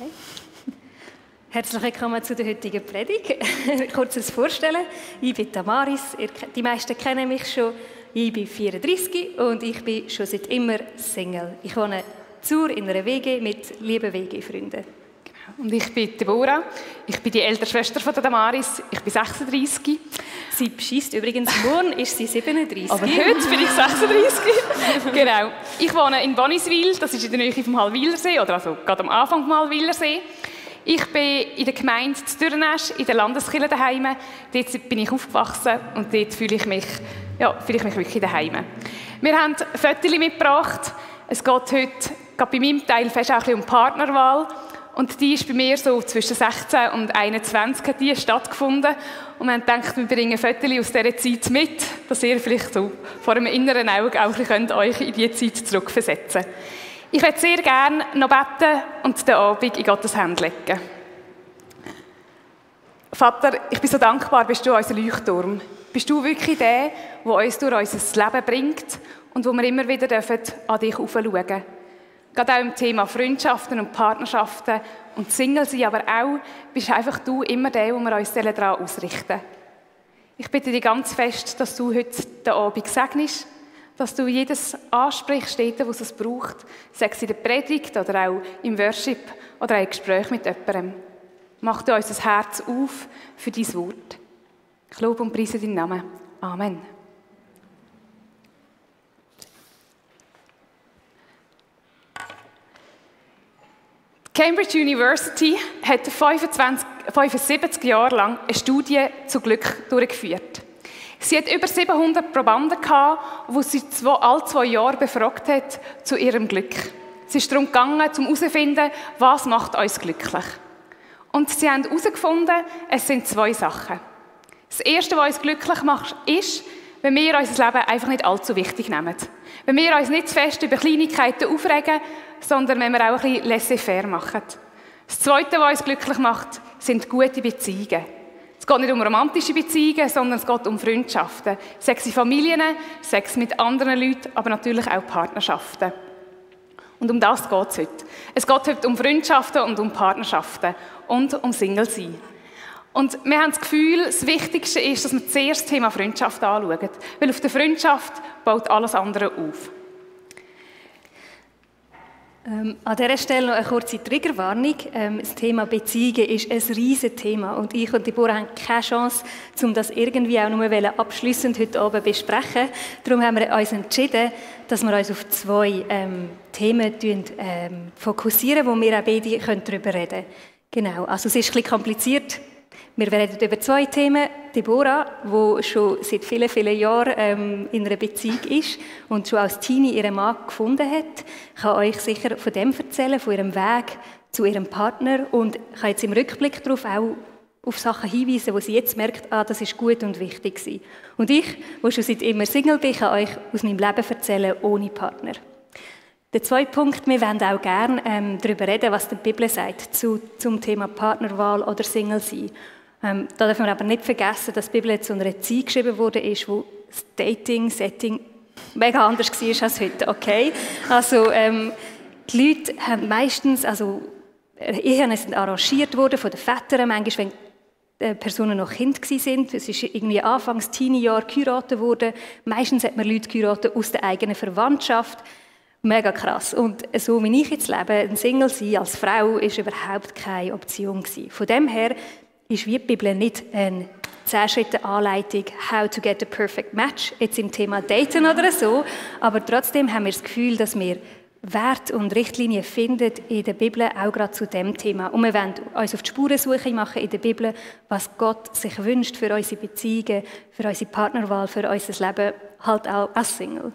Okay. Herzlich willkommen zu der heutigen Predigt. Kurzes Vorstellen. Ich bin Tamaris. Die meisten kennen mich schon. Ich bin 34 und ich bin schon seit immer Single. Ich wohne zur in einer WG mit lieben WG-Freunden. Und ich bin Deborah. Ich bin die ältere Schwester von Damaris. Ich bin 36. Sie beschießt übrigens, morgen ist sie 37. Aber heute bin ich 36. genau. Ich wohne in Boniswil, das ist in der Nähe vom Halwilersee, oder also gerade am Anfang vom Halwilersee. Ich bin in der Gemeinde Dürnesch, in der Landeskirche daheim. Dort bin ich aufgewachsen und dort fühle ich mich, ja, fühle ich mich wirklich daheim. Wir haben Fotos mitgebracht. Es geht heute, gerade bei meinem Teil, fast auch ein bisschen um Partnerwahl. Und die ist bei mir so zwischen 16 und 21 hat die stattgefunden. Und wir gedacht, wir bringen Fotos aus dieser Zeit mit, dass ihr vielleicht so vor einem inneren Auge auch könnt euch in diese Zeit zurückversetzen könnt. Ich würde sehr gerne noch beten und den Abend in Gottes Hände legen. Vater, ich bin so dankbar, bist du unser Leuchtturm. Bist du wirklich der, der uns durch unser Leben bringt und wo wir immer wieder an dich aufschauen dürfen. Gerade auch im Thema Freundschaften und Partnerschaften und Single sein, aber auch bist einfach du immer der, wo wir uns daran ausrichten Ich bitte dich ganz fest, dass du heute den Abend segnest, dass du jedes ansprichst, dort, wo es braucht, sei es in der Predigt oder auch im Worship oder auch im Gespräch mit jemandem. Mach du unser Herz auf für dein Wort. Ich lobe und preise deinen Namen. Amen. Cambridge University hat 25, 75 Jahre lang eine Studie zu Glück durchgeführt. Sie hat über 700 Probanden gehabt, die sie zwei, alle zwei Jahre befragt hat zu ihrem Glück. Es ist darum gegangen, um herauszufinden, was macht uns glücklich. Und sie haben herausgefunden, es sind zwei Sachen. Das Erste, was uns glücklich macht, ist, wenn wir unser Leben einfach nicht allzu wichtig nehmen. Wenn wir uns nicht zu fest über Kleinigkeiten aufregen, sondern wenn wir auch ein bisschen laissez-faire machen. Das Zweite, was uns glücklich macht, sind gute Beziehungen. Es geht nicht um romantische Beziehungen, sondern es geht um Freundschaften. Sex in Familien, Sex mit anderen Leuten, aber natürlich auch Partnerschaften. Und um das geht es heute. Es geht heute um Freundschaften und um Partnerschaften und um Single-Sein. Und wir haben das Gefühl, das Wichtigste ist, dass wir zuerst das Thema Freundschaft anschauen. Weil auf der Freundschaft baut alles andere auf. Ähm, an dieser Stelle noch eine kurze Triggerwarnung. Ähm, das Thema Beziehungen ist ein riesiges Thema und ich und Deborah haben keine Chance, um das irgendwie auch nur abschließend heute Abend besprechen. Darum haben wir uns entschieden, dass wir uns auf zwei ähm, Themen ähm, fokussieren, wo wir auch beide darüber reden können. Genau, also es ist ein bisschen kompliziert, wir reden über zwei Themen. Deborah, die schon seit vielen, vielen Jahren ähm, in einer Beziehung ist und schon als Teenie ihren Mann gefunden hat, kann euch sicher von dem erzählen, von ihrem Weg zu ihrem Partner und kann jetzt im Rückblick darauf auch auf Sachen hinweisen, wo sie jetzt merkt, ah, das ist gut und wichtig gewesen. Und ich, wo schon seit immer Single bin, kann euch aus meinem Leben erzählen ohne Partner. Der zweite Punkt, wir wollen auch gerne ähm, darüber reden, was die Bibel sagt zu, zum Thema Partnerwahl oder Single sein. Ähm, da dürfen wir aber nicht vergessen, dass die Bibel zu einer Zeit geschrieben wurde, ist, wo das Dating-Setting mega anders war als heute. Okay? Also, ähm, die Leute haben meistens, also Ehen sind arrangiert worden von den Vätern, manchmal, wenn Personen noch Kind sind. Es ist irgendwie anfangs Teenie-Jahr geheiratet worden. Meistens hat man Leute geheiratet aus der eigenen Verwandtschaft. Mega krass. Und so wie ich jetzt lebe, ein Single sein als Frau, ist überhaupt keine Option gewesen. Von dem her ist wie die Bibel nicht eine 10 Schritte Anleitung, how to get a perfect match, jetzt im Thema Daten oder so, aber trotzdem haben wir das Gefühl, dass wir Wert und Richtlinien finden in der Bibel, auch gerade zu dem Thema. Und wir wollen uns auf die Spurensuche machen in der Bibel, was Gott sich wünscht für unsere Beziehungen, für unsere Partnerwahl, für unser Leben, halt auch als Single.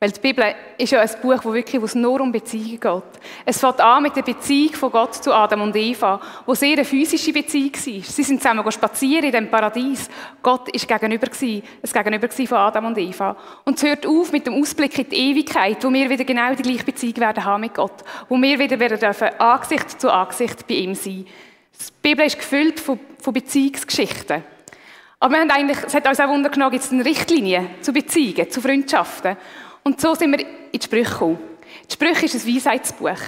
Weil die Bibel ist ja ein Buch, wo wirklich wo es nur um Beziehungen geht. Es fängt an mit der Beziehung von Gott zu Adam und Eva, wo sehr eine physische Beziehung war. Sie sind zusammen spazieren in dem Paradies. Gott ist gegenüber gewesen, es Gegenüber von Adam und Eva. Und es hört auf mit dem Ausblick in die Ewigkeit, wo wir wieder genau die gleiche Beziehung werden haben mit Gott, wo wir wieder werden dürfen Angesicht zu Angesicht bei ihm sein. Die Bibel ist gefüllt von, von Beziehungsgeschichten. Aber wir haben eigentlich, es hat uns auch Wunder genommen, gibt es eine Richtlinie zu Beziehungen, zu Freundschaften. Und so sind wir in die Sprüche gekommen. Die Sprüche ist ein Weisheitsbuch.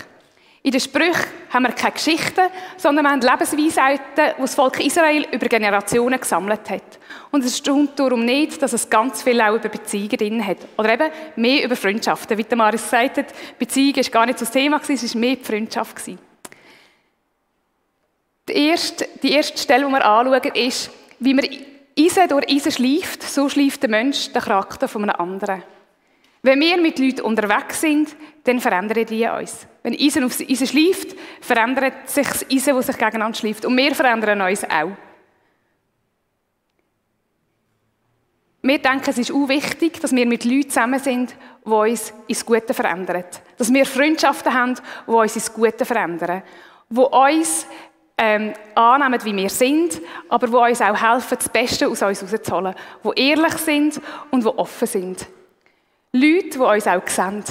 In den Sprüchen haben wir keine Geschichten, sondern wir haben Lebensweisheiten, die das Volk Israel über Generationen gesammelt hat. Und es stimmt darum nicht, dass es ganz viel auch über Beziehungen drin hat. Oder eben mehr über Freundschaften. Wie der Maris gesagt hat, Beziehung war gar nicht so das Thema, es war mehr die Freundschaft. Die erste, die erste Stelle, die wir anschauen, ist, wie man Eisen durch Eisen schleift, so schleift der Mensch den Charakter von einem anderen. Wenn wir mit Leuten unterwegs sind, dann verändern die uns. Wenn Eisen auf Eisen schleift, verändert sich das Eisen, das sich gegeneinander schleift. Und wir verändern uns auch. Wir denken, es ist auch wichtig, dass wir mit Leuten zusammen sind, die uns ins Gute verändern. Dass wir Freundschaften haben, die uns ins Gute verändern. Die uns ähm, annehmen, wie wir sind, aber die uns auch helfen, das Beste aus uns herauszuholen. Die ehrlich sind und die offen sind. Leute, die uns auch sehen.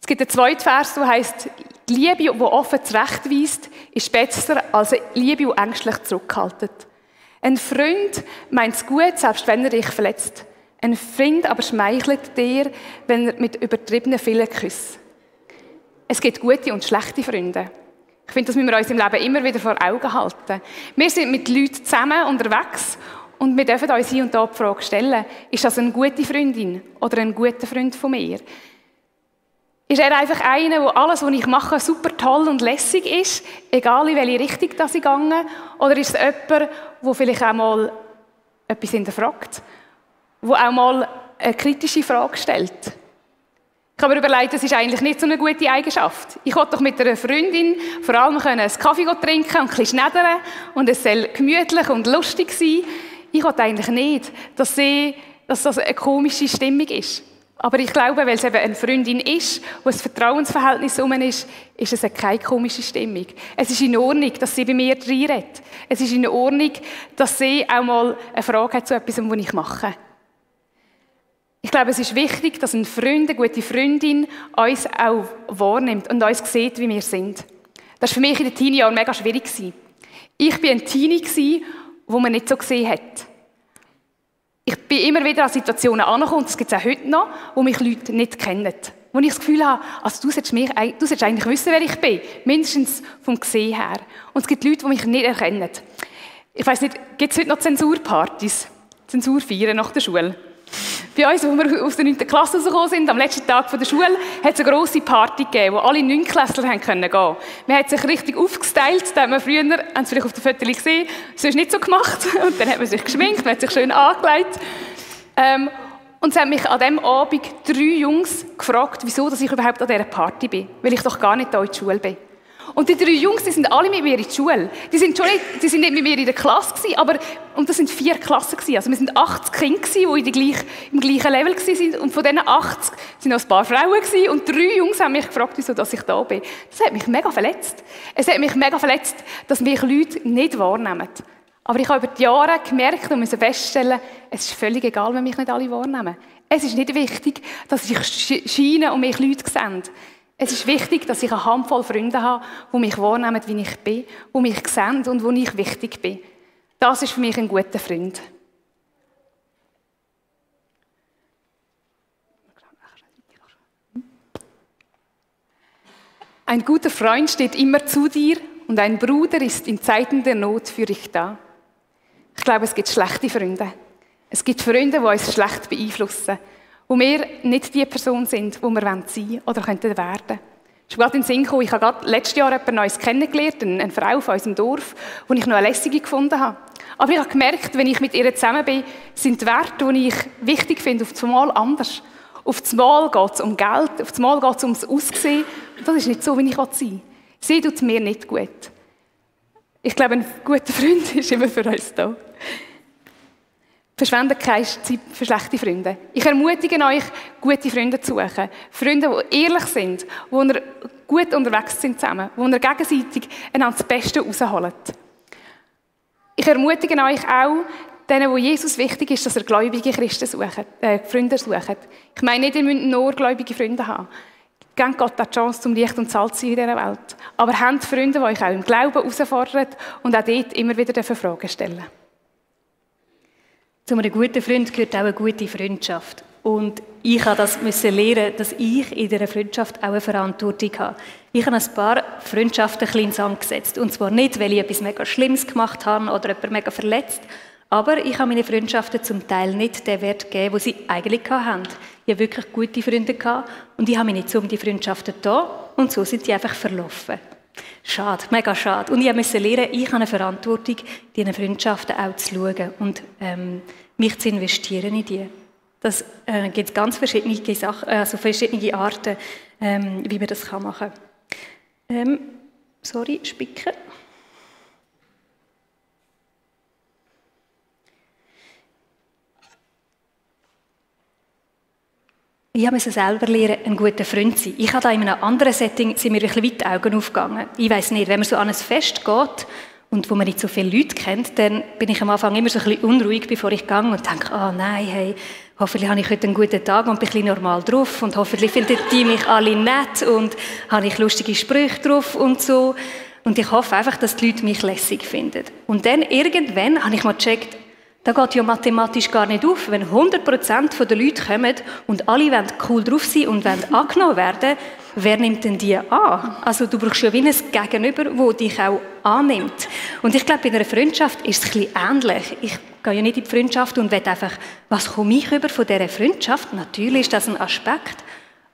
Es gibt einen zweiten Vers, der heißt: Die Liebe, die offen zurechtweist, ist besser als eine Liebe, die ängstlich zurückhaltet. Ein Freund meint es gut, selbst wenn er dich verletzt. Ein Freund aber schmeichelt dir, wenn er mit übertriebenen vielen küsst. Es gibt gute und schlechte Freunde. Ich finde, das müssen wir uns im Leben immer wieder vor Augen halten. Wir sind mit Leuten zusammen unterwegs und wir dürfen uns hier und da die Frage stellen, ist das eine gute Freundin oder ein guter Freund von mir? Ist er einfach einer, wo alles, was ich mache, super toll und lässig ist, egal in welche Richtung das ich gehe? Oder ist es jemand, der vielleicht auch mal etwas hinterfragt? Der auch mal eine kritische Frage stellt? Ich habe mir überlegt, das ist eigentlich nicht so eine gute Eigenschaft. Ich wollte doch mit einer Freundin vor allem einen Kaffee trinken und ein bisschen schneidern und es soll gemütlich und lustig sein. Ich wollte eigentlich nicht, dass, sie, dass das eine komische Stimmung ist. Aber ich glaube, weil es eben eine Freundin ist, wo ein Vertrauensverhältnis um ist, ist es keine komische Stimmung. Es ist in Ordnung, dass sie bei mir reinredet. Es ist in Ordnung, dass sie auch mal eine Frage hat zu etwas, was ich mache. Ich glaube, es ist wichtig, dass ein Freund, eine gute Freundin uns auch wahrnimmt und uns sieht, wie wir sind. Das war für mich in den Teenie-Jahren mega schwierig. Ich war ein Teenie, wo man nicht so gesehen hat. Ich bin immer wieder an Situationen angekommen, das gibt es auch heute noch, wo mich Leute nicht kennen. Wo ich das Gefühl habe, also du solltest, mich, du solltest eigentlich wissen, wer ich bin. Mindestens vom Gesehen her. Und es gibt Leute, die mich nicht erkennen. Ich weiss nicht, gibt es heute noch Zensurpartys? Zensurfeiern nach der Schule? Bei uns, als wir aus der 9. Klasse rausgekommen sind, am letzten Tag der Schule, hat es eine grosse Party gegeben, wo alle Neunklässler gehen können Man hat sich richtig aufgestylt, da hat man früher, haben Sie vielleicht auf den Fotos gesehen, so ist nicht so gemacht. Und dann hat man sich geschminkt, man hat sich schön angelegt. Ähm, und es haben mich an diesem Abend drei Jungs gefragt, wieso dass ich überhaupt an dieser Party bin, weil ich doch gar nicht hier in der Schule bin. Und die drei Jungs, die sind alle mit mir in die Schule. Die sind, schon nicht, die sind nicht mit mir in der Klasse gewesen, aber, und das sind vier Klassen gewesen. Also wir sind 80 Kinder gewesen, die gleich, im gleichen Level waren. Und von diesen 80 sind noch ein paar Frauen gewesen. Und drei Jungs haben mich gefragt, wieso dass ich da bin. Das hat mich mega verletzt. Es hat mich mega verletzt, dass mich Leute nicht wahrnehmen. Aber ich habe über die Jahre gemerkt und musste feststellen, es ist völlig egal, wenn mich nicht alle wahrnehmen. Es ist nicht wichtig, dass ich scheine und mich Leute sehen. Es ist wichtig, dass ich eine Handvoll Freunde habe, die mich wahrnehmen, wie ich bin, die mich sehen und wo ich wichtig bin. Das ist für mich ein guter Freund. Ein guter Freund steht immer zu dir und ein Bruder ist in Zeiten der Not für dich da. Ich glaube, es gibt schlechte Freunde. Es gibt Freunde, die uns schlecht beeinflussen wo wir nicht die Person sind, die wir sein wollen oder könnten werden. Ich gerade in den Sinn gekommen, ich habe gerade letztes Jahr jemand Neues kennengelernt, eine Frau von unserem Dorf, die ich noch eine lässige gefunden habe. Aber ich habe gemerkt, wenn ich mit ihr zusammen bin, sind die Werte, die ich wichtig finde, auf einmal anders. Auf einmal geht es um Geld, auf einmal geht es ums Aussehen. Das ist nicht so, wie ich sein will. Sie tut mir nicht gut. Ich glaube, ein guter Freund ist immer für uns da. Verschwendet keine Zeit für schlechte Freunde. Ich ermutige euch, gute Freunde zu suchen. Freunde, die ehrlich sind, die gut unterwegs sind zusammen, wo ihr gegenseitig einander das Beste rausholt. Ich ermutige euch auch, denen, wo Jesus wichtig ist, dass ihr gläubige Christen sucht, äh, Freunde sucht. Ich meine nicht, ihr müsst nur gläubige Freunde haben. Gebt Gott die Chance, zum Licht und Salz zu sein in dieser Welt. Aber habt Freunde, die euch auch im Glauben herausfordern und auch dort immer wieder Fragen stellen zu einem guten Freund gehört auch eine gute Freundschaft. Und ich habe das müssen lernen, dass ich in dieser Freundschaft auch eine Verantwortung habe. Ich habe ein paar Freundschaften klein gesetzt. Und zwar nicht, weil ich etwas mega Schlimmes gemacht habe oder jemand mega verletzt, aber ich habe meine Freundschaften zum Teil nicht den Wert gegeben, den sie eigentlich hatten. Ich habe wirklich gute Freunde gehabt und ich habe mich nicht um die Freundschaften da und so sind die einfach verlaufen. Schade, mega schade. Und ich musste lernen, ich habe eine Verantwortung, diese Freundschaften auch zu schauen und ähm, mich zu investieren in die. Das äh, gibt ganz verschiedene, Sachen, also verschiedene Arten, ähm, wie man das machen kann. Ähm, sorry, spicken. Ich musste selber lernen, ein guter Freund zu sein. Ich habe da in einem anderen Setting, sind mir ein bisschen weit die Augen aufgegangen. Ich weiß nicht, wenn man so an ein Fest geht und wo man nicht so viele Leute kennt, dann bin ich am Anfang immer so ein bisschen unruhig, bevor ich gehe und denke, oh, nein, hey, hoffentlich habe ich heute einen guten Tag und bin ein bisschen normal drauf und hoffentlich finden die mich alle nett und habe ich lustige Sprüche drauf und so. Und ich hoffe einfach, dass die Leute mich lässig finden. Und dann irgendwann habe ich mal gecheckt, da geht ja mathematisch gar nicht auf. Wenn 100% der Leute kommen und alle wollen cool drauf sein und wollen angenommen werden, wer nimmt denn die an? Also du brauchst ja wie ein Gegenüber, das dich auch annimmt. Und ich glaube, in einer Freundschaft ist es ein bisschen ähnlich. Ich gehe ja nicht in die Freundschaft und will einfach, was komme ich über von dieser Freundschaft? Natürlich ist das ein Aspekt.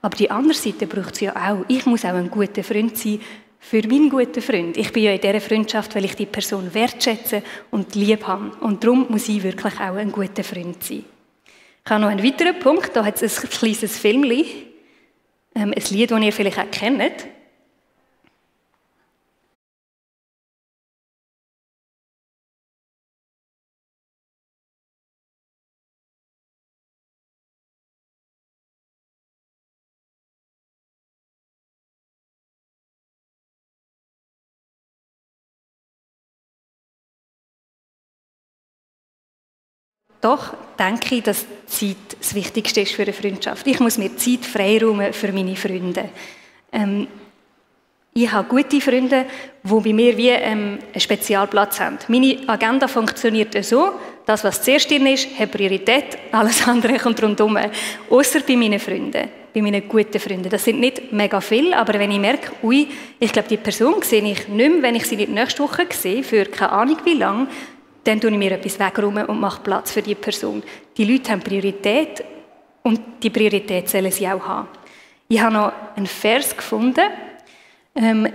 Aber die andere Seite braucht es ja auch. Ich muss auch ein guter Freund sein für meinen guten Freund. Ich bin ja in dieser Freundschaft, weil ich die Person wertschätze und lieb habe. Und darum muss ich wirklich auch ein guter Freund sein. Ich habe noch einen weiteren Punkt. Da hat es ein kleines Filmchen, ähm, ein Lied, das ihr vielleicht auch kennt. Doch denke ich, dass Zeit das Wichtigste ist für eine Freundschaft. Ich muss mir Zeit freiräumen für meine Freunde. Ähm, ich habe gute Freunde, die bei mir wie ähm, einen Spezialplatz haben. Meine Agenda funktioniert so, das, was zuerst drin ist, hat Priorität, alles andere kommt rundherum. Außer bei meinen Freunden, bei meinen guten Freunden. Das sind nicht mega viele, aber wenn ich merke, ui, ich glaube, die Person sehe ich nicht mehr, wenn ich sie nicht nächste Woche sehe, für keine Ahnung wie lange, dann tue ich mir etwas wegräumen und mache Platz für die Person. Die Leute haben Priorität und die Priorität sollen sie auch haben. Ich habe noch einen Vers gefunden. Ähm,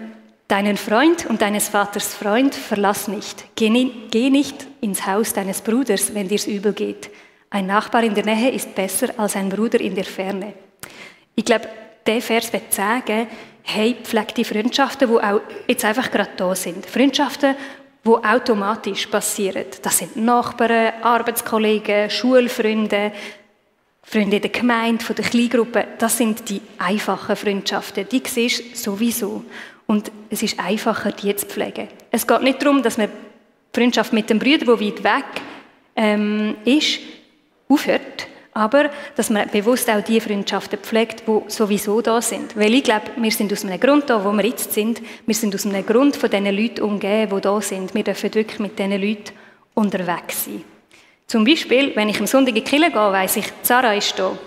Deinen Freund und deines Vaters Freund verlass nicht. Geh, nicht ins Haus deines Bruders, wenn dir's übel geht. Ein Nachbar in der Nähe ist besser als ein Bruder in der Ferne. Ich glaube, der Vers wird sagen, hey, pfleg die Freundschaften, die auch jetzt einfach gerade da sind. Freundschaften, wo automatisch passieren. Das sind Nachbarn, Arbeitskollegen, Schulfreunde, Freunde der Gemeinde, von der Kleingruppe. Das sind die einfachen Freundschaften. Die siehst du sowieso. Und es ist einfacher, die zu pflegen. Es geht nicht darum, dass man Freundschaft mit dem Bruder, der weit weg ähm, ist, aufhört, aber dass man bewusst auch die Freundschaften pflegt, die sowieso da sind. Weil ich glaube, wir sind aus einem Grund da, wo wir jetzt sind. Wir sind aus einem Grund von diesen Leuten umgeben, die da sind. Wir dürfen wirklich mit diesen Leuten unterwegs sein. Zum Beispiel, wenn ich am Sonntag in die gehe, weiss ich, Sarah ist da.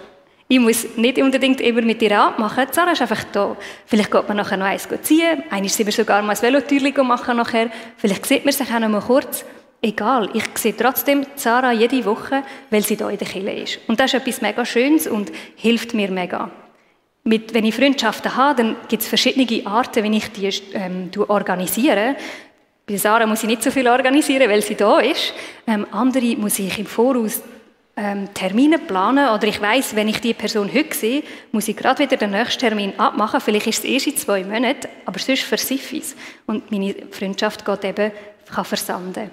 Ich muss nicht unbedingt immer mit ihr abmachen. Sarah ist einfach da. Vielleicht geht man nachher noch eins ziehen. Einmal sind wir sogar mal ein Velotürchen machen nachher. Vielleicht sieht man sich auch noch mal kurz egal. Ich sehe trotzdem Sarah jede Woche, weil sie da in der Kirche ist. Und das ist etwas mega Schönes und hilft mir mega. Mit, wenn ich Freundschaften habe, dann gibt es verschiedene Arten, wie ich die ähm, organisiere. Bei Sarah muss ich nicht so viel organisieren, weil sie da ist. Ähm, andere muss ich im Voraus ähm, Termine planen oder ich weiß, wenn ich die Person heute sehe, muss ich gerade wieder den nächsten Termin abmachen. Vielleicht ist es erst in zwei Monaten, aber sonst versiffe ich es. Und meine Freundschaft geht eben, kann versanden.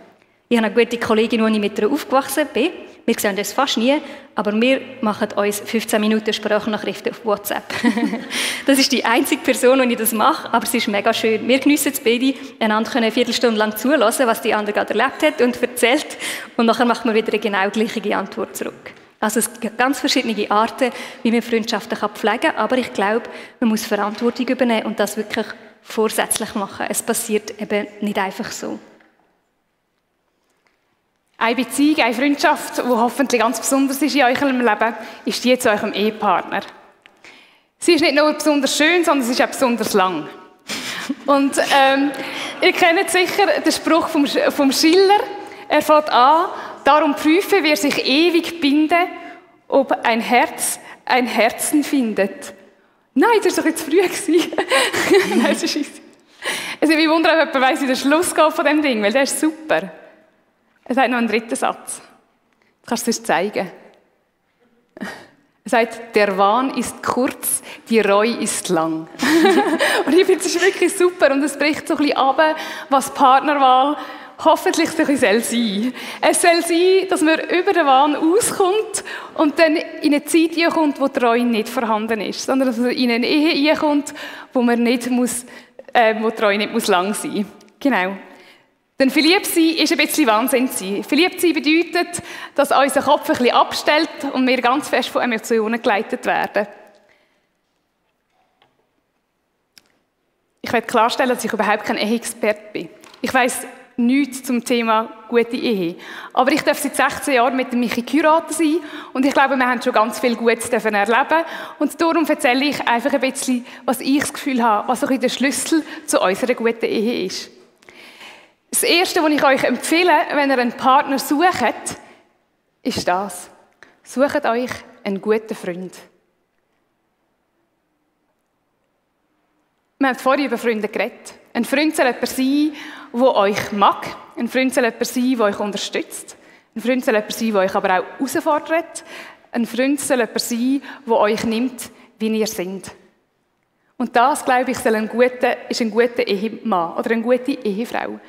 Ich habe eine gute Kollegin, als ich mit ihr aufgewachsen bin. Wir sehen das fast nie, aber wir machen uns 15 Minuten Sprachnachrichten auf WhatsApp. das ist die einzige Person, die ich das mache, aber es ist mega schön. Wir geniessen es beide, einander eine Viertelstunde lang zulassen, was die andere gerade erlebt hat und erzählt. Und nachher macht man wieder eine genau gleiche Antwort zurück. Also es gibt ganz verschiedene Arten, wie man Freundschaften pflegen kann, aber ich glaube, man muss Verantwortung übernehmen und das wirklich vorsätzlich machen. Es passiert eben nicht einfach so. Eine Beziehung, eine Freundschaft, die hoffentlich ganz besonders ist in eurem Leben, ist die zu eurem Ehepartner. Sie ist nicht nur besonders schön, sondern sie ist auch besonders lang. Und ähm, ihr kennt sicher den Spruch vom, vom Schiller. Er fängt an, darum prüfe, wer sich ewig binde, ob ein Herz ein Herzen findet. Nein, das war doch jetzt früh. Nein, das ist also ich wundere, ob jemand weiss, wie der Schluss geht von dem Ding, weil der ist super. Es hat noch einen dritten Satz. Das kannst du es zeigen. Er sagt, der Wahn ist kurz, die Reue ist lang. und ich finde, es wirklich super und es bricht so ein bisschen ab, was Partnerwahl hoffentlich so ein bisschen sein Es soll sein, dass man über den Wahn auskommt und dann in eine Zeit kommt, wo die Reue nicht vorhanden ist, sondern dass man in eine Ehe kommt, wo man nicht muss, äh, wo die Reue nicht muss lang sein muss. Genau. Denn verliebt sein ist ein bisschen Wahnsinn sein. Verliebt sein bedeutet, dass unser Kopf ein bisschen abstellt und wir ganz fest von Emotionen geleitet werden. Ich werde klarstellen, dass ich überhaupt kein Ehe-Experte bin. Ich weiß nichts zum Thema gute Ehe. Aber ich darf seit 16 Jahren mit Michi geheiratet sein und ich glaube, wir haben schon ganz viel Gutes erleben und darum erzähle ich einfach ein bisschen, was ich das Gefühl habe, was auch der Schlüssel zu unserer guten Ehe ist. Das Erste, was ich euch empfehle, wenn ihr einen Partner sucht, ist das. Sucht euch einen guten Freund. Wir haben vorhin über Freunde geredet. Ein Freund soll jemand sein, der euch mag. Ein Freund soll jemand sein, der euch unterstützt. Ein Freund soll jemand sein, der euch aber auch herausfordert. Ein Freund soll jemand sein, der euch nimmt, wie ihr seid. Und das, glaube ich, soll ein guter, ist ein guter Ehemann oder eine gute Ehefrau.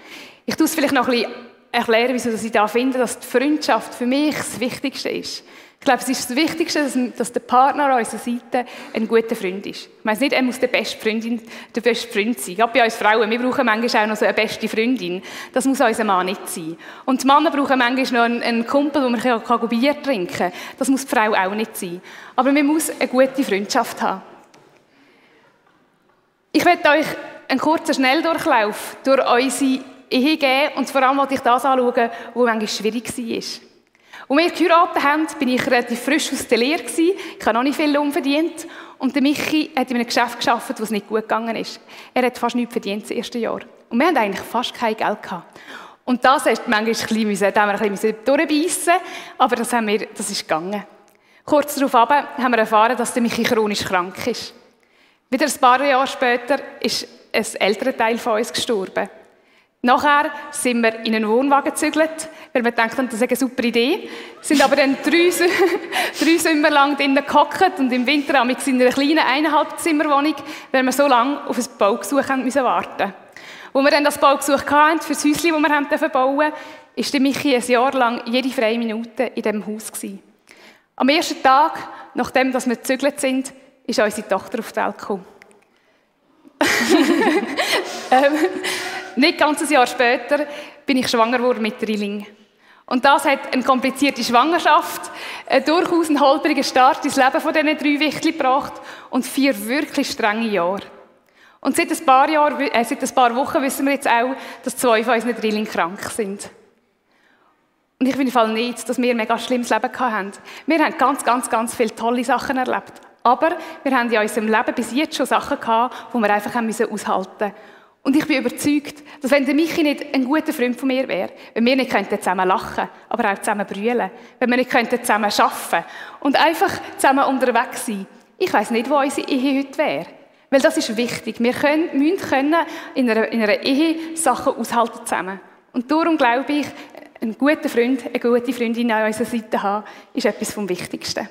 Ich tue es vielleicht noch ein bisschen erklären, wieso ich da finde, dass die Freundschaft für mich das Wichtigste ist. Ich glaube, es ist das Wichtigste, dass, der Partner an unserer Seite ein guter Freund ist. Ich meine nicht, er muss der beste Freundin, der beste Freund sein. Gerade bei uns Frauen, wir brauchen manchmal auch noch so eine beste Freundin. Das muss unser Mann nicht sein. Und die Männer brauchen manchmal noch einen, einen Kumpel, wo man kann Bier trinken kann. Das muss die Frau auch nicht sein. Aber man muss eine gute Freundschaft haben. Ich werde euch einen kurzen Schnelldurchlauf durch unsere Ehe geben und vor allem wollte ich das anschauen, was manchmal schwierig war. Als wir geheiratet haben, bin ich relativ frisch aus der Lehre. Ich habe noch nicht viel umverdient. Und der Michi hat in einem Geschäft gearbeitet, wo es nicht gut gegangen ist. Er hat fast nichts verdient das erste Jahr. Und wir hatten eigentlich fast kein Geld gehabt. Und das hat manchmal ein bisschen, haben wir ein bisschen durchbeissen aber das, haben wir, das ist gegangen. Kurz darauf haben wir erfahren, dass der Michi chronisch krank ist. Wieder ein paar Jahre später ist ein älterer Teil von uns gestorben. Nachher sind wir in einen Wohnwagen gezügelt, weil wir dachten, das ist eine super Idee. Sind aber dann drei, drei Sommer lang drinnen gehockt und im Winter haben wir in einer kleinen eineinhalb Zimmerwohnung, weil wir so lange auf ein Baugesuch haben müssen warten. Wo wir dann das Baugesuch hatten, für das Häuschen, das wir haben bauen ist der Michi ein Jahr lang jede freie Minute in diesem Haus gewesen. Am ersten Tag, nachdem wir gezügelt sind, ist unsere Tochter auf die Welt gekommen. ähm, nicht ganz ein Jahr später bin ich schwanger geworden mit Drilling. Und das hat eine komplizierte Schwangerschaft, einen durchaus einen holprigen Start ins Leben von diesen drei Wichteln gebracht und vier wirklich strenge Jahre. Und seit ein paar, Jahren, äh, seit ein paar Wochen wissen wir jetzt auch, dass zwei von unseren Drilling krank sind. Und ich finde Fall nicht, dass wir ein mega schlimmes Leben hatten. Wir haben ganz, ganz, ganz viele tolle Sachen erlebt. Aber wir haben in unserem Leben bis jetzt schon Sachen gehabt, die wir einfach haben aushalten mussten. Und ich bin überzeugt, dass wenn der Michi nicht ein guter Freund von mir wäre, wenn wir nicht zusammen lachen, aber auch zusammen brüllen, wenn wir nicht zusammen arbeiten und einfach zusammen unterwegs sein, ich weiß nicht, wo unsere Ehe heute wäre. Weil das ist wichtig. Wir können, müssen können in einer, in einer Ehe Sachen aushalten zusammen. Und darum glaube ich, ein guter Freund, eine gute Freundin an unserer Seite haben, ist etwas vom Wichtigsten.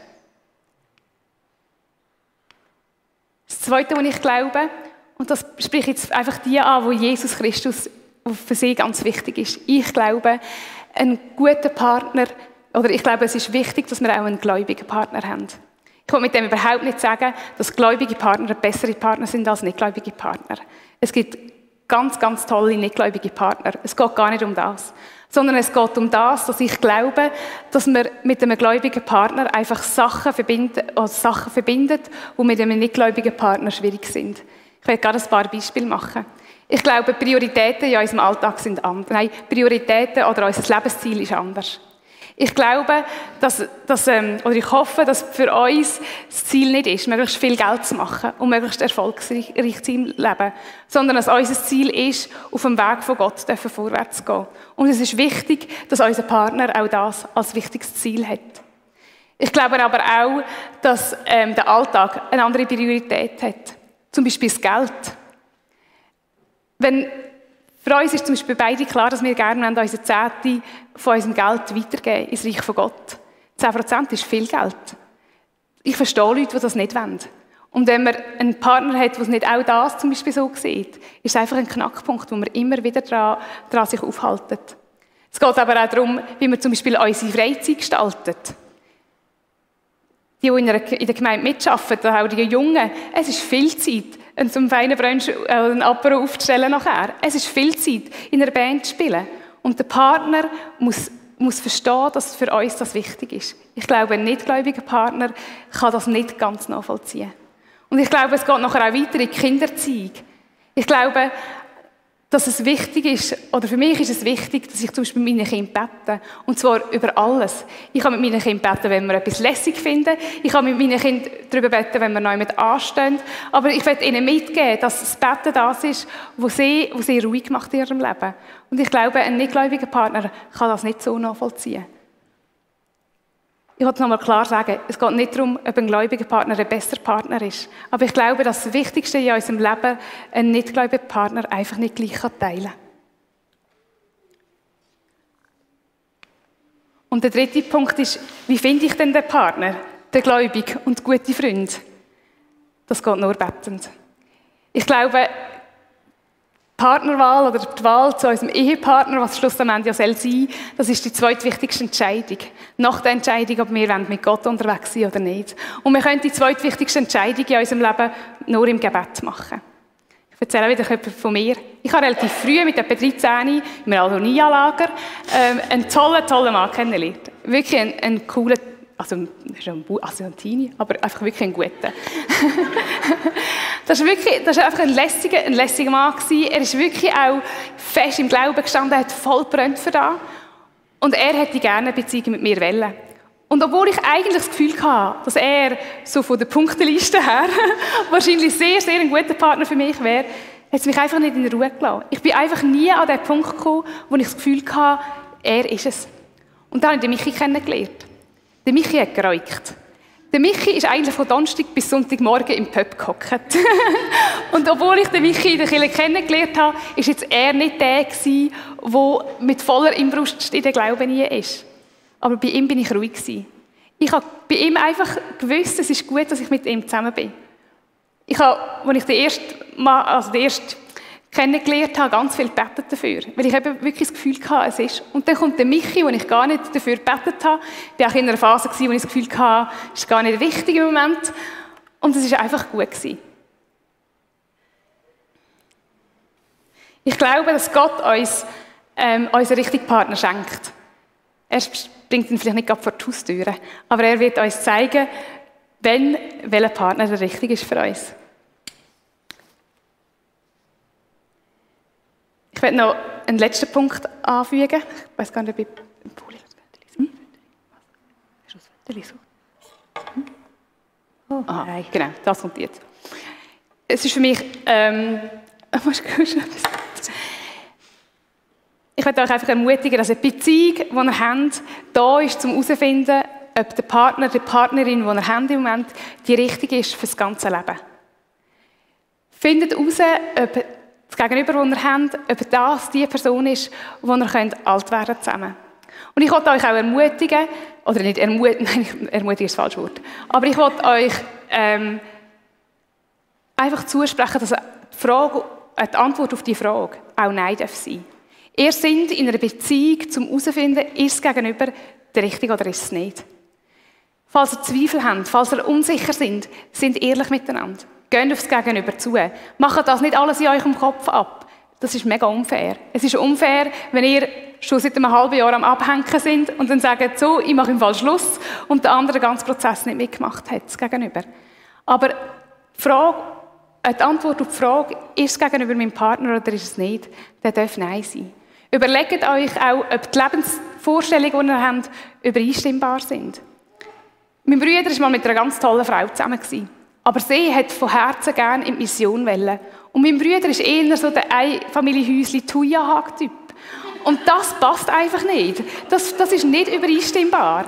Das Zweite, was ich glaube, und das spricht jetzt einfach die an, wo Jesus Christus für sie ganz wichtig ist. Ich glaube, ein guter Partner, oder ich glaube, es ist wichtig, dass wir auch einen gläubigen Partner haben. Ich will mit dem überhaupt nicht sagen, dass gläubige Partner bessere Partner sind als nichtgläubige Partner. Es gibt ganz, ganz tolle nichtgläubige Partner. Es geht gar nicht um das. Sondern es geht um das, dass ich glaube, dass man mit einem gläubigen Partner einfach Sachen verbindet, oder Sachen verbindet, die mit einem nichtgläubigen Partner schwierig sind. Ich werde gerade ein paar Beispiele machen. Ich glaube, Prioritäten in unserem Alltag sind anders. Nein, Prioritäten oder unser Lebensziel ist anders. Ich glaube, dass, dass, ähm, oder ich hoffe, dass für uns das Ziel nicht ist, möglichst viel Geld zu machen und möglichst erfolgreich zu leben, sondern dass unser Ziel ist, auf dem Weg von Gott vorwärts zu gehen. Und es ist wichtig, dass unser Partner auch das als wichtiges Ziel hat. Ich glaube aber auch, dass ähm, der Alltag eine andere Priorität hat. Zum Beispiel das Geld. Wenn für uns ist zum Beispiel beide klar, dass wir gerne unsere Zehnte von unserem Geld weitergeben ins Reich von Gott. 10% ist viel Geld. Ich verstehe Leute, die das nicht wollen. Und wenn man einen Partner hat, der nicht auch das zum Beispiel so sieht, ist es einfach ein Knackpunkt, wo man immer wieder daran, daran sich aufhaltet. Es geht aber auch darum, wie man zum Beispiel unsere Freizeit gestaltet. Die, die in der Gemeinde mitarbeiten, auch die Jungen, es ist viel Zeit, und zum feinen Brunch äh, ein Apero aufzustellen nachher. Es ist viel Zeit, in einer Band zu spielen. Und der Partner muss, muss verstehen, dass für uns das wichtig ist. Ich glaube, ein nichtgläubiger Partner kann das nicht ganz nachvollziehen. Und ich glaube, es geht nachher auch weiter in die Kinderziehung. Ich glaube, dass es wichtig ist, oder für mich ist es wichtig, dass ich zum Beispiel mit meinen Kindern bete. Und zwar über alles. Ich kann mit meinen Kindern beten, wenn wir etwas lässig finden. Ich kann mit meinen Kindern darüber beten, wenn wir neu mit anstehen. Aber ich werde ihnen mitgeben, dass das Beten das ist, was sie, was sie ruhig macht in ihrem Leben. Und ich glaube, ein nichtgläubiger Partner kann das nicht so nachvollziehen. Ich wollte nochmal klar sagen, es geht nicht darum, ob ein gläubiger Partner ein besser Partner ist. Aber ich glaube, dass das Wichtigste in unserem Leben ein nicht gläubiger Partner einfach nicht gleich teilen kann. Und der dritte Punkt ist, wie finde ich denn den Partner, den gläubig und gute Freund? Das geht nur bettend. Ich glaube, Partnerwahl oder die Wahl zu unserem Ehepartner, was schlussendlich ja soll sein, das ist die zweitwichtigste Entscheidung. Nach der Entscheidung, ob wir mit Gott unterwegs sind oder nicht. Und wir können die zweitwichtigste Entscheidung in unserem Leben nur im Gebet machen. Ich erzähle wieder etwas von mir. Ich habe relativ früh, mit etwa 13, im Aldonia-Lager, ähm, einen tollen, tollen Mann kennengelernt. Wirklich einen, einen coolen also, ein Argentini, aber einfach wirklich ein guter. das war wirklich, das war einfach ein lässiger, ein lässiger Mann gewesen. Er ist wirklich auch fest im Glauben gestanden, er hat voll brennt für das. Und er hätte gerne eine Beziehung mit mir wollen. Und obwohl ich eigentlich das Gefühl hatte, dass er so von der Punkteliste her wahrscheinlich sehr, sehr ein guter Partner für mich wäre, hat es mich einfach nicht in Ruhe gelassen. Ich bin einfach nie an den Punkt gekommen, wo ich das Gefühl hatte, er ist es. Und dann habe ich Michi kennengelernt. Der Michi hat geräucht. Der Michi ist eigentlich von Donnerstag bis Sonntagmorgen im Pub gehockt. und obwohl ich den Michi in der Kirche kennengelernt habe, ist jetzt er nicht der der mit voller Inbrust in den Glauben nie ist. Aber bei ihm bin ich ruhig. Ich habe bei ihm einfach gewusst, es ist gut, dass ich mit ihm zusammen bin. Ich habe, als ich den ersten, Mal, also den ersten kennengelernt habe, ganz viel gebetet dafür. Weil ich eben wirklich das Gefühl hatte, es ist. Und dann kommt der Michi, wo ich gar nicht dafür gebetet habe. Ich war auch in einer Phase, wo ich das Gefühl hatte, es ist gar nicht wichtig im Moment. Und es war einfach gut. Gewesen. Ich glaube, dass Gott uns ähm, unseren richtigen Partner schenkt. Er bringt ihn vielleicht nicht gerade vor die Haustüre, aber er wird uns zeigen, wenn, welcher Partner der richtige ist für uns. Ich werde noch einen letzten Punkt anfügen. Ich weiß gar nicht, ob ich im Pulli hm? Hm? Oh, Aha, nein. Genau, das kommt jetzt. Es ist für mich. Ähm, ich möchte euch einfach ermutigen, dass eine Beziehung, die ihr habt, da ist, um herauszufinden, ob der Partner, die Partnerin, die ihr habt im Moment, die richtige ist für das ganze Leben. Findet heraus, ob das Gegenüber, das ihr habt, ob das die Person ist, wo ihr könnt alt werden zusammen. Und ich wollte euch auch ermutigen, oder nicht ermutigen, nein, ermutigen ist das falsche Wort, aber ich wollte euch ähm, einfach zusprechen, dass die, Frage, äh, die Antwort auf die Frage auch Nein darf sein. Ihr seid in einer Beziehung, um herauszufinden, ist es Gegenüber der Richtige oder ist es nicht. Falls ihr Zweifel habt, falls ihr unsicher sind, sind ehrlich miteinander. Geht aufs Gegenüber zu. Macht das nicht alles in eurem Kopf ab. Das ist mega unfair. Es ist unfair, wenn ihr schon seit einem halben Jahr am Abhängen sind und dann sagt, so, ich mache im Fall Schluss und der andere den ganzen Prozess nicht mitgemacht hat, das Gegenüber. Aber die Frage, die Antwort auf die Frage, ist es gegenüber meinem Partner oder ist es nicht, der darf Nein sein. Überlegt euch auch, ob die Lebensvorstellungen, die ihr habt, übereinstimmbar sind. Mein Bruder war mal mit einer ganz tollen Frau zusammen. Aber sie hat von Herzen gerne in die Mission wollen. Und mein Bruder ist eher so der Familienhäusli-Tuya-Typ. Und das passt einfach nicht. Das, das ist nicht übereinstimmbar.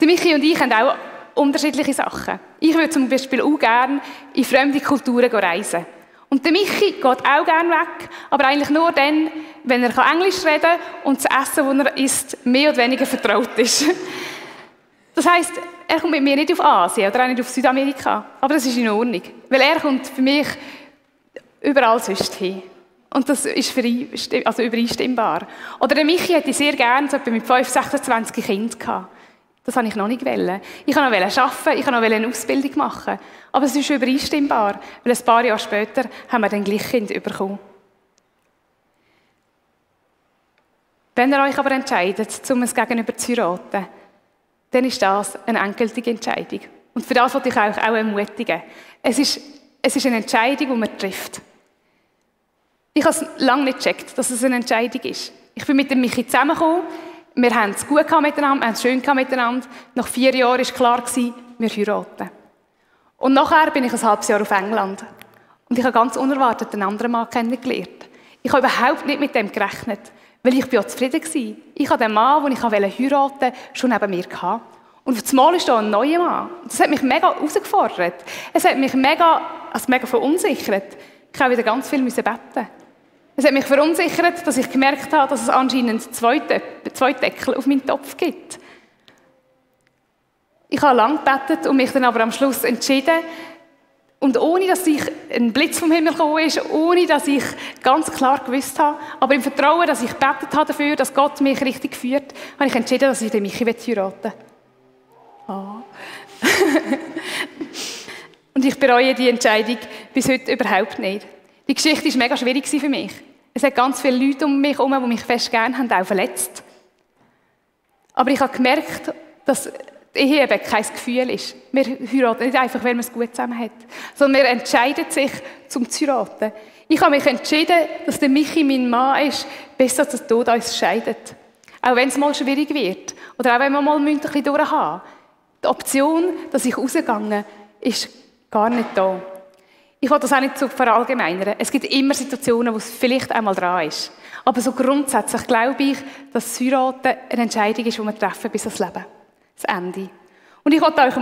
Die Michi und ich haben auch unterschiedliche Sachen. Ich würde zum Beispiel auch gerne in fremde Kulturen reisen. Und der Michi geht auch gerne weg, aber eigentlich nur dann, wenn er Englisch reden kann und das Essen, das er isst, mehr oder weniger vertraut ist. Das heisst, er kommt mit mir nicht auf Asien oder auch nicht auf Südamerika. Aber das ist in Ordnung. Weil er kommt für mich überall sonst hin. Und das ist für ihn also übereinstimmbar. Oder der Michi hätte sehr gerne so mit 5, 26 Kindern gehabt. Das habe ich noch nicht wollen. Ich wollte noch arbeiten, ich wollte noch eine Ausbildung machen. Aber es ist übereinstimmbar, weil ein paar Jahre später haben wir dann gleich Kind bekommen. Wenn ihr euch aber entscheidet, um es gegenüber zu heiraten, dann ist das eine endgültige Entscheidung. Und für das wollte ich euch auch ermutigen. Es ist, es ist eine Entscheidung, die man trifft. Ich habe es lange nicht gecheckt, dass es eine Entscheidung ist. Ich bin mit dem Michi zusammengekommen. Wir haben es gut miteinander, wir haben es schön miteinander. Nach vier Jahren war klar, wir heiraten. Und nachher bin ich ein halbes Jahr auf England. Und ich habe ganz unerwartet einen anderen Mann kennengelernt. Ich habe überhaupt nicht mit dem gerechnet, weil ich ja zufrieden war. Ich habe den Mann, den ich heiraten wollte, schon neben mir gehabt. Und auf einmal ist da ein neuer Mann. Das hat mich mega herausgefordert. Es hat mich mega, also mega verunsichert. Ich habe wieder ganz viel beten. Es hat mich verunsichert, dass ich gemerkt habe, dass es anscheinend zwei, zwei Deckel auf meinen Topf gibt. Ich habe lange gebetet und mich dann aber am Schluss entschieden, und ohne, dass ich ein Blitz vom Himmel gekommen ist, ohne, dass ich ganz klar gewusst habe, aber im Vertrauen, dass ich gebetet habe dafür, dass Gott mich richtig führt, habe ich entschieden, dass ich den Michi heiraten will. Oh. und ich bereue die Entscheidung bis heute überhaupt nicht. Die Geschichte war mega schwierig für mich. Es hat ganz viele Leute um mich herum, die mich fest gerne haben, auch verletzt. Aber ich habe gemerkt, dass Ehe eben kein Gefühl ist. Wir heiraten nicht einfach, weil man es gut zusammen hat, sondern wir entscheiden sich, zum zu heiraten. Ich habe mich entschieden, dass der Michi mein Mann ist, bis dass der Tod uns scheidet. Auch wenn es mal schwierig wird. Oder auch wenn wir mal ein bisschen durchhaben. Die Option, dass ich rausgehe, ist gar nicht da. Ich will das auch nicht zu verallgemeinern. Es gibt immer Situationen, wo es vielleicht einmal dran ist. Aber so grundsätzlich glaube ich, dass das Heiraten eine Entscheidung ist, die wir treffen bis ans Leben. Das Ende. Und ich wollte euch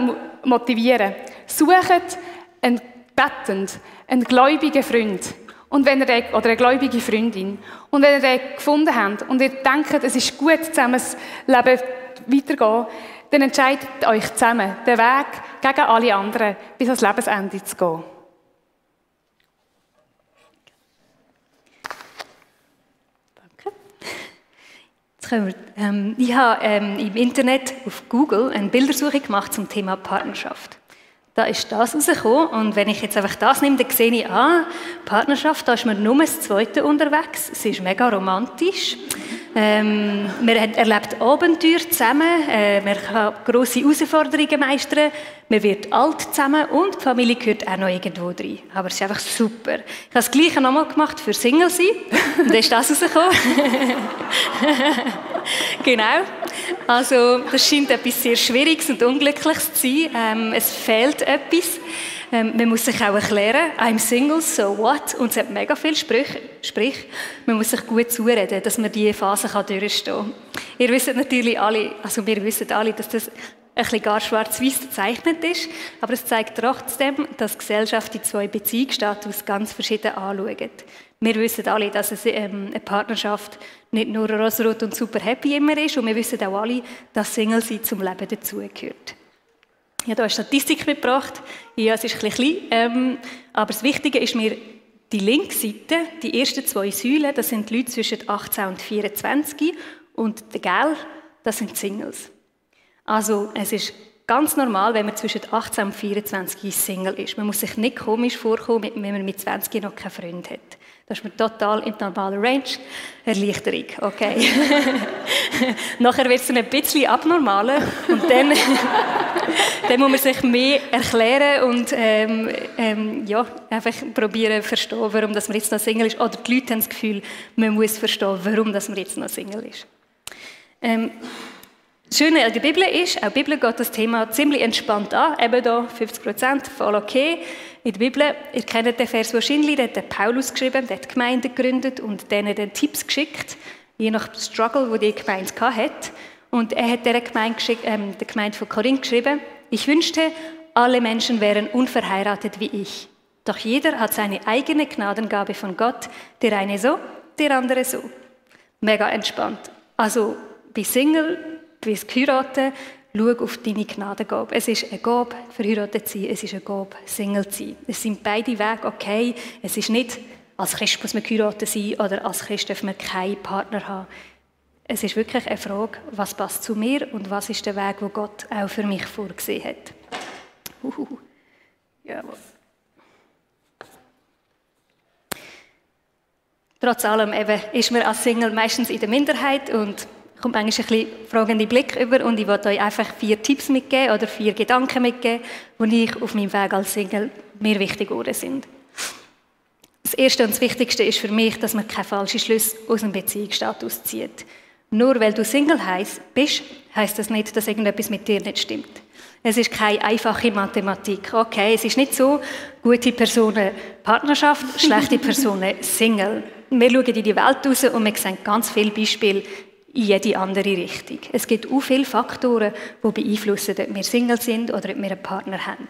motivieren. Sucht einen bettend, einen gläubigen Freund. Und wenn ihr den, oder eine gläubige Freundin. Und wenn ihr den gefunden habt und ihr denkt, es ist gut, zusammen das Leben weiterzugehen, dann entscheidet euch zusammen, den Weg gegen alle anderen bis ans Lebensende zu gehen. Wir, ähm, ich habe ähm, im Internet auf Google eine Bildersuche gemacht zum Thema Partnerschaft. Da ist das rausgekommen und wenn ich jetzt einfach das nehme, dann sehe ich, ah, Partnerschaft, da ist man nur das Zweite unterwegs, sie ist mega romantisch. Ähm, man erlebt Abenteuer zusammen, äh, man kann grosse Herausforderungen meistern, man wird alt zusammen und die Familie gehört auch noch irgendwo rein. Aber es ist einfach super. Ich habe das Gleiche nochmal gemacht für Single sein und dann ist das rausgekommen. genau. Also das scheint etwas sehr Schwieriges und Unglückliches zu sein. Ähm, es fehlt etwas. Ähm, man muss sich auch erklären, I'm single, so what? Und es hat mega viel Sprich, sprich man muss sich gut zureden, dass man diese Phase kann durchstehen kann. Ihr wisst natürlich alle, also wir wissen alle, dass das ein bisschen gar schwarz-weiß gezeichnet ist, aber es zeigt trotzdem, dass die Gesellschaft die zwei Beziehungsstatus ganz verschieden anschaut. Wir wissen alle, dass es, ähm, eine Partnerschaft nicht nur rosarot und super happy immer ist und wir wissen auch alle, dass Single sein zum Leben dazugehört. Ich habe hier eine Statistik mitgebracht. Ja, es ist ein klein, ähm, aber das Wichtige ist mir, die linke Seite, die ersten zwei Säulen, das sind die Leute zwischen 18 und 24 und der Gel, das sind Singles. Also es ist ganz normal, wenn man zwischen 18 und 24 Single ist. Man muss sich nicht komisch vorkommen, wenn man mit 20 noch keinen Freund hat. Das ist mir total in der normalen Range. Erleichterung, okay. Nachher wird es ein bisschen abnormaler und dann dann muss man sich mehr erklären und ähm, ähm, ja, einfach probieren verstehen, warum das man jetzt noch Single ist. Oder die Leute haben das Gefühl, man muss verstehen, warum das man jetzt noch Single ist. Ähm, das Schöne an der Bibel ist, auch die Bibel geht das Thema ziemlich entspannt an. Eben da 50 Prozent, voll okay. In der Bibel, ihr kennt den Vers wahrscheinlich, der hat Paulus geschrieben, der hat Gemeinde gegründet und denen den Tipps geschickt, je nach Struggle, wo die Gemeinde hatte. Und er hat der Gemeinde, ähm, der Gemeinde von Korinth geschrieben, ich wünschte, alle Menschen wären unverheiratet wie ich. Doch jeder hat seine eigene Gnadengabe von Gott, der eine so, der andere so. Mega entspannt. Also, bei Single, bei Heiraten, schau auf deine Gnadengabe. Es ist eine Gabe, verheiratet zu sein, es ist eine Gabe, Single zu sein. Es sind beide Wege okay. Es ist nicht, als Christ muss man geheiratet sein oder als Christ darf man keinen Partner haben. Es ist wirklich eine Frage, was passt zu mir und was ist der Weg, wo Gott auch für mich vorgesehen hat. Uhuhu. Jawohl. Trotz allem eben ist man als Single meistens in der Minderheit und kommt manchmal ein bisschen fragende Blick über und ich wollte euch einfach vier Tipps mitgeben oder vier Gedanken mitgeben, die ich auf meinem Weg als Single mir wichtig geworden sind. Das Erste und das Wichtigste ist für mich, dass man keine falschen Schlüsse aus dem Beziehungsstatus zieht. Nur weil du Single heißt, bist, heißt das nicht, dass irgendetwas mit dir nicht stimmt. Es ist keine einfache Mathematik. Okay, es ist nicht so, gute Personen Partnerschaft, schlechte Personen Single. Wir schauen in die Welt raus und wir sehen ganz viele Beispiele in jede andere Richtung. Es gibt auch viele Faktoren, die beeinflussen, ob wir Single sind oder ob wir einen Partner haben.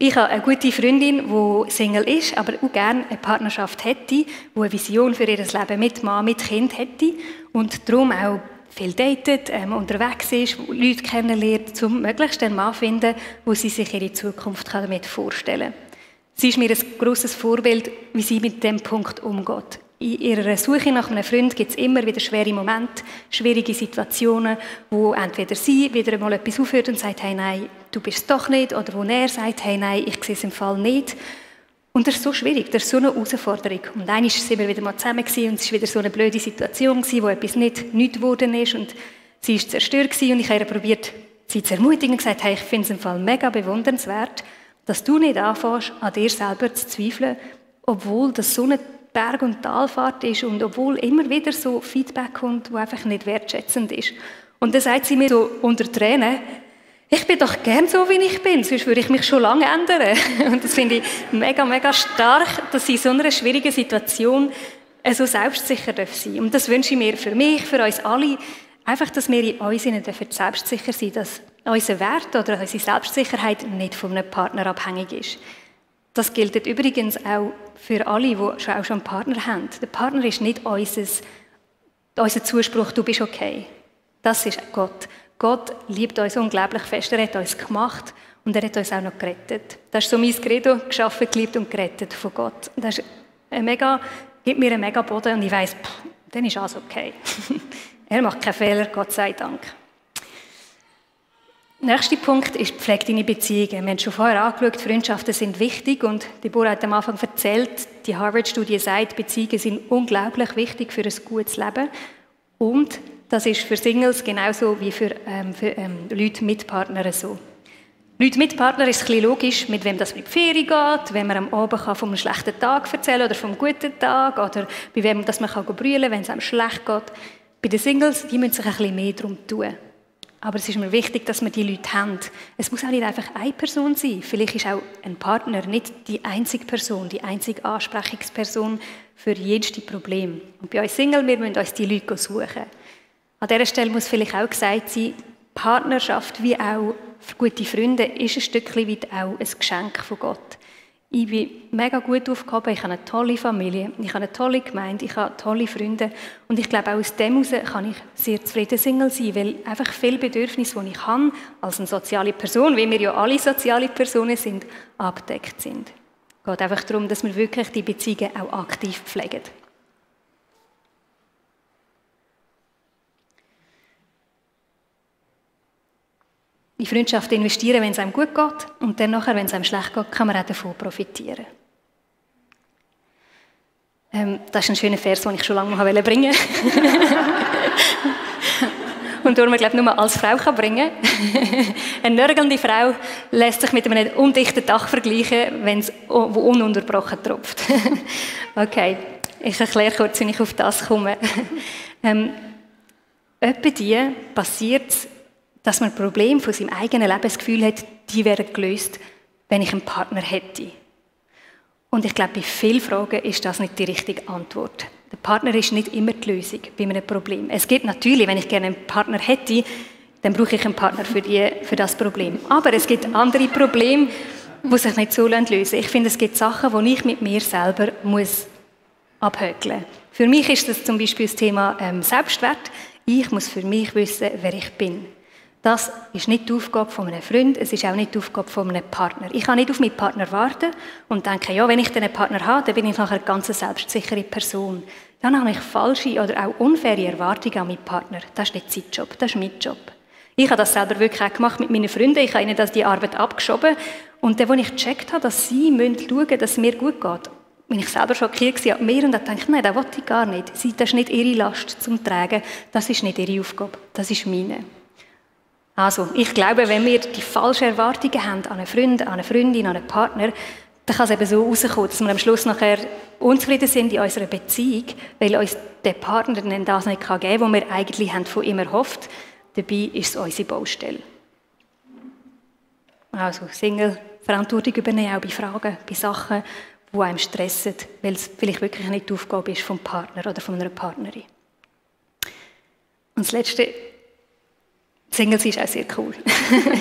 Ich habe eine gute Freundin, die Single ist, aber auch gerne eine Partnerschaft hätte, die eine Vision für ihr Leben mit Mann, mit Kind hätte und darum auch viel datet, ähm, unterwegs ist, Leute kennenlernt, um möglichst einen Mann zu finden, wo sie sich ihre Zukunft damit vorstellen kann. Sie ist mir ein grosses Vorbild, wie sie mit dem Punkt umgeht. In ihrer Suche nach einem Freund gibt es immer wieder schwere Momente, schwierige Situationen, wo entweder sie wieder einmal etwas aufhört und sagt, hey, nein, du bist es doch nicht, oder wo er sagt, hey, nein, ich sehe es im Fall nicht. Und das ist so schwierig, das ist so eine Herausforderung. Und einmal sind wir wieder mal zusammen und es war wieder so eine blöde Situation, gewesen, wo etwas nicht, nicht geworden ist und sie war zerstört gewesen, und ich habe probiert, sie zu ermutigen und gesagt, hey, ich finde es im Fall mega bewundernswert, dass du nicht anfängst, an dir selber zu zweifeln, obwohl das so eine Berg- und Talfahrt ist und obwohl immer wieder so Feedback kommt, wo einfach nicht wertschätzend ist. Und dann sagt sie mir so unter Tränen, ich bin doch gern so, wie ich bin, sonst würde ich mich schon lange ändern. Und das finde ich mega, mega stark, dass sie in so einer schwierigen Situation so selbstsicher sein dürfen. Und das wünsche ich mir für mich, für uns alle, einfach, dass wir in uns selbstsicher sein dass unser Wert oder unsere Selbstsicherheit nicht von einem Partner abhängig ist. Das gilt übrigens auch für alle, die schon auch schon einen Partner haben. Der Partner ist nicht unser, unser Zuspruch, du bist okay. Das ist Gott. Gott liebt uns unglaublich fest. Er hat uns gemacht und er hat uns auch noch gerettet. Das ist so mein Credo, geschaffen, geliebt und gerettet von Gott. Das ist ein mega, gibt mir einen mega Boden und ich weiss, dann ist alles okay. er macht keine Fehler, Gott sei Dank. Nächster Punkt ist Pflege deine Beziehungen. Wir haben schon vorher angeschaut, Freundschaften sind wichtig und Deborah hat am Anfang erzählt, die Harvard-Studie sagt, Beziehungen sind unglaublich wichtig für ein gutes Leben und das ist für Singles genauso wie für, ähm, für ähm, Leute mit Partnern so. Leute mit Partner ist ein logisch, mit wem das mit Ferien geht, wenn man am Abend kann vom schlechten Tag erzählen oder vom guten Tag oder bei wem das man kann brüllen wenn es einem schlecht geht. Bei den Singles, die müssen sich ein bisschen mehr darum tun. Aber es ist mir wichtig, dass wir die Leute haben. Es muss auch nicht einfach eine Person sein. Vielleicht ist auch ein Partner nicht die einzige Person, die einzige Ansprechungsperson für jedes Problem. Und bei uns Single, wir müssen uns die Leute suchen. An dieser Stelle muss vielleicht auch gesagt sein, Partnerschaft wie auch gute Freunde ist ein Stückchen weit auch ein Geschenk von Gott. Ich bin mega gut aufgehoben, ich habe eine tolle Familie, ich habe eine tolle Gemeinde, ich habe tolle Freunde und ich glaube auch aus dem heraus kann ich sehr zufrieden Single sein, weil einfach viele Bedürfnisse, die ich habe, als eine soziale Person, wie wir ja alle soziale Personen sind, abdeckt sind. Es geht einfach darum, dass wir wirklich die Beziehungen auch aktiv pflegen. In Freundschaft investieren, wenn es einem gut geht. Und dann nachher, wenn es einem schlecht geht, kann man auch davon profitieren. Ähm, das ist ein schöner Vers, den ich schon lange mal bringen wollte. und darum, glaube ich, nur als Frau kann bringen Eine nörgelnde Frau lässt sich mit einem undichten Dach vergleichen, wenn es ununterbrochen tropft. okay, ich erkläre kurz, wie ich auf das komme. ähm, Etwa die passiert dass man ein Problem von seinem eigenen Leben das Gefühl hat, die wären gelöst, wenn ich einen Partner hätte. Und ich glaube, bei vielen Fragen ist das nicht die richtige Antwort. Der Partner ist nicht immer die Lösung bei einem Problem. Es gibt natürlich, wenn ich gerne einen Partner hätte, dann brauche ich einen Partner für, die, für das Problem. Aber es gibt andere Probleme, die sich nicht so lösen lassen. Ich finde, es gibt Sachen, die ich mit mir selber muss abhökeln muss. Für mich ist das zum Beispiel das Thema ähm, Selbstwert. Ich muss für mich wissen, wer ich bin. Das ist nicht die Aufgabe von einem Freund, es ist auch nicht die Aufgabe von einem Partner. Ich kann nicht auf meinen Partner warten und denken, ja, wenn ich einen Partner habe, dann bin ich nachher eine ganz selbstsichere Person. Dann habe ich falsche oder auch unfaire Erwartungen an meinen Partner. Das ist nicht sein Job, das ist mein Job. Ich habe das selber wirklich auch gemacht mit meinen Freunden. Ich habe ihnen das die Arbeit abgeschoben. Und dann, als ich gecheckt habe, dass sie schauen müssen, dass es mir gut geht, bin ich selber schockiert an mir und dachte, nein, das wollte ich gar nicht. Das ist nicht ihre Last zum Tragen. Das ist nicht ihre Aufgabe. Das ist meine. Also, ich glaube, wenn wir die falschen Erwartungen haben an einen Freund, an eine Freundin, an einen Partner, dann kann es eben so rauskommen, dass wir am Schluss nachher unzufrieden sind in unserer Beziehung, weil uns der Partner dann das nicht geben kann, was wir eigentlich haben von ihm erhofft. Dabei ist es unsere Baustelle. Also, Single Verantwortung übernehmen, auch bei Fragen, bei Sachen, die einem stressen, weil es vielleicht wirklich nicht die Aufgabe ist vom Partner oder von einer Partnerin. Und das Letzte, Single sein ist auch sehr cool.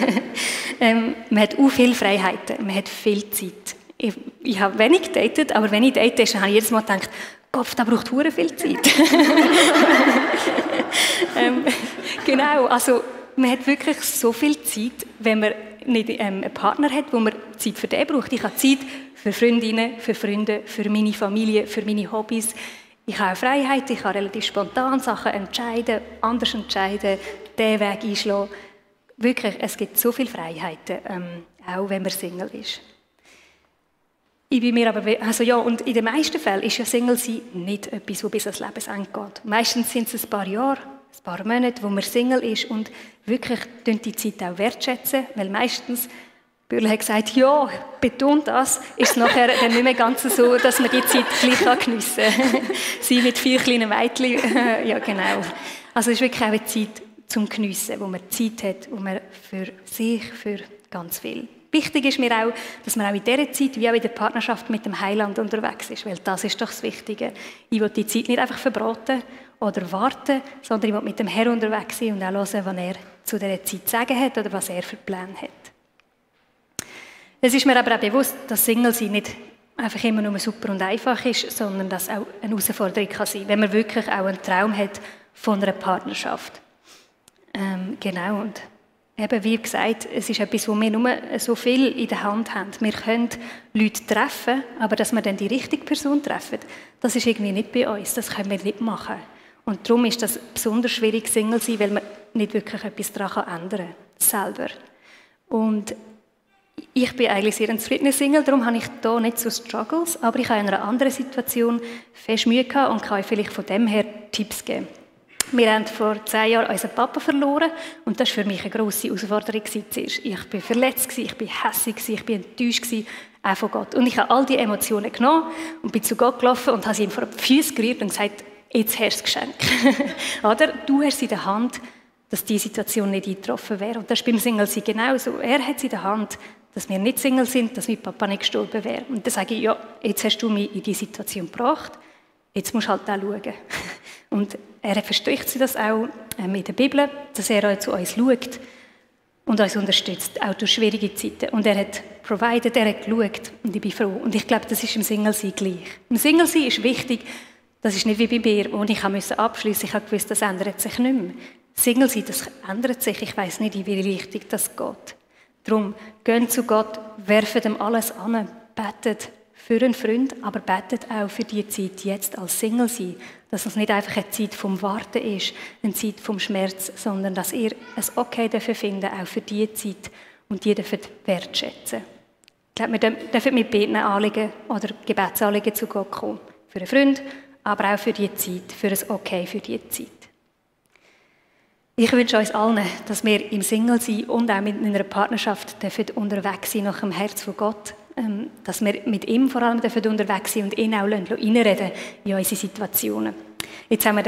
ähm, man hat auch viele Freiheiten, man hat viel Zeit. Ich, ich habe wenig datet, aber wenn ich date, dann habe ich jedes Mal gedacht, Gott, da braucht hure viel Zeit. ähm, genau, also man hat wirklich so viel Zeit, wenn man nicht ähm, einen Partner hat, wo man Zeit für den braucht. Ich habe Zeit für Freundinnen, für Freunde, für meine Familie, für meine Hobbys. Ich habe Freiheit, ich kann relativ spontan Sachen entscheiden, anders entscheiden, den Weg einschlagen. Wirklich, es gibt so viele Freiheiten, ähm, auch wenn man Single ist. Ich bin mir aber, also ja, und in den meisten Fällen ist ja Single sein nicht etwas, das bis ans Lebensende geht. Meistens sind es ein paar Jahre, ein paar Monate, wo man Single ist und wirklich die Zeit auch wertschätzen, weil meistens Bürle hat gesagt, ja, betont das, ist es nachher dann nicht mehr ganz so, dass man die Zeit gleich geniessen kann. Sie mit vier kleinen Mädchen, ja genau. Also es ist wirklich auch eine Zeit zum Geniessen, wo man Zeit hat, wo man für sich, für ganz viel. Wichtig ist mir auch, dass man auch in dieser Zeit, wie auch in der Partnerschaft mit dem Heiland unterwegs ist, weil das ist doch das Wichtige. Ich will die Zeit nicht einfach verbraten oder warten, sondern ich will mit dem Herrn unterwegs sein und auch hören, was er zu dieser Zeit zu sagen hat oder was er für Pläne hat. Es ist mir aber auch bewusst, dass Single-Sein nicht einfach immer nur super und einfach ist, sondern dass auch eine Herausforderung kann sein, wenn man wirklich auch einen Traum hat von einer Partnerschaft. Ähm, genau, und eben wie gesagt, es ist etwas, wo wir nur so viel in der Hand haben. Wir können Leute treffen, aber dass wir dann die richtige Person treffen, das ist irgendwie nicht bei uns, das können wir nicht machen. Und darum ist das besonders schwierig, Single sein, weil man nicht wirklich etwas daran ändern kann, selber. Und ich bin eigentlich sehr ein zufriedener Single, darum habe ich da nicht so Struggles, aber ich habe in einer anderen Situation fest Mühe gehabt und kann vielleicht von dem her Tipps geben. Wir haben vor zehn Jahren unseren Papa verloren und das war für mich eine grosse Herausforderung. Ich war verletzt, ich war hässlich, ich war enttäuscht, auch von Gott. Und ich habe all diese Emotionen genommen und bin zu Gott gelaufen und habe sie ihm vor die Füße gerührt und gesagt, jetzt hast du das Geschenk. Oder? Du hast es in der Hand, dass diese Situation nicht eingetroffen wäre. Und das ist beim Single genauso. Er hat es in der Hand, dass wir nicht Single sind, dass mein Papa nicht gestorben wäre. Und dann sage ich, ja, jetzt hast du mich in diese Situation gebracht, jetzt musst du halt auch schauen. Und er verspricht sich das auch ähm, in der Bibel, dass er auch zu uns schaut und uns unterstützt, auch durch schwierige Zeiten. Und er hat provided, er hat geschaut und ich bin froh. Und ich glaube, das ist im Single-Sein gleich. Im Single-Sein ist wichtig, das ist nicht wie bei mir, wo ich abschließen ich gewusst, das ändert sich nicht mehr. Single-Sein, das ändert sich, ich weiß nicht, in welche Richtung das geht. Darum, gehen zu Gott, werfen ihm alles an, betet für einen Freund, aber betet auch für die Zeit jetzt als Single sein, dass es nicht einfach eine Zeit vom Warten ist, eine Zeit vom Schmerz, sondern dass ihr es okay dafür finden, auch für die Zeit und die dürfen wertschätzen. Ich glaube, wir dürfen mit Beten Anliegen oder Gebetsanliegen zu Gott kommen. Für einen Freund, aber auch für die Zeit, für ein Okay für die Zeit. Ich wünsche uns allen, dass wir im Single sein und auch mit einer Partnerschaft dürfen unterwegs sein nach dem Herz von Gott. Ähm, dass wir mit ihm vor allem dürfen unterwegs sein und ihn auch reinreden in unsere Situationen. Jetzt haben wir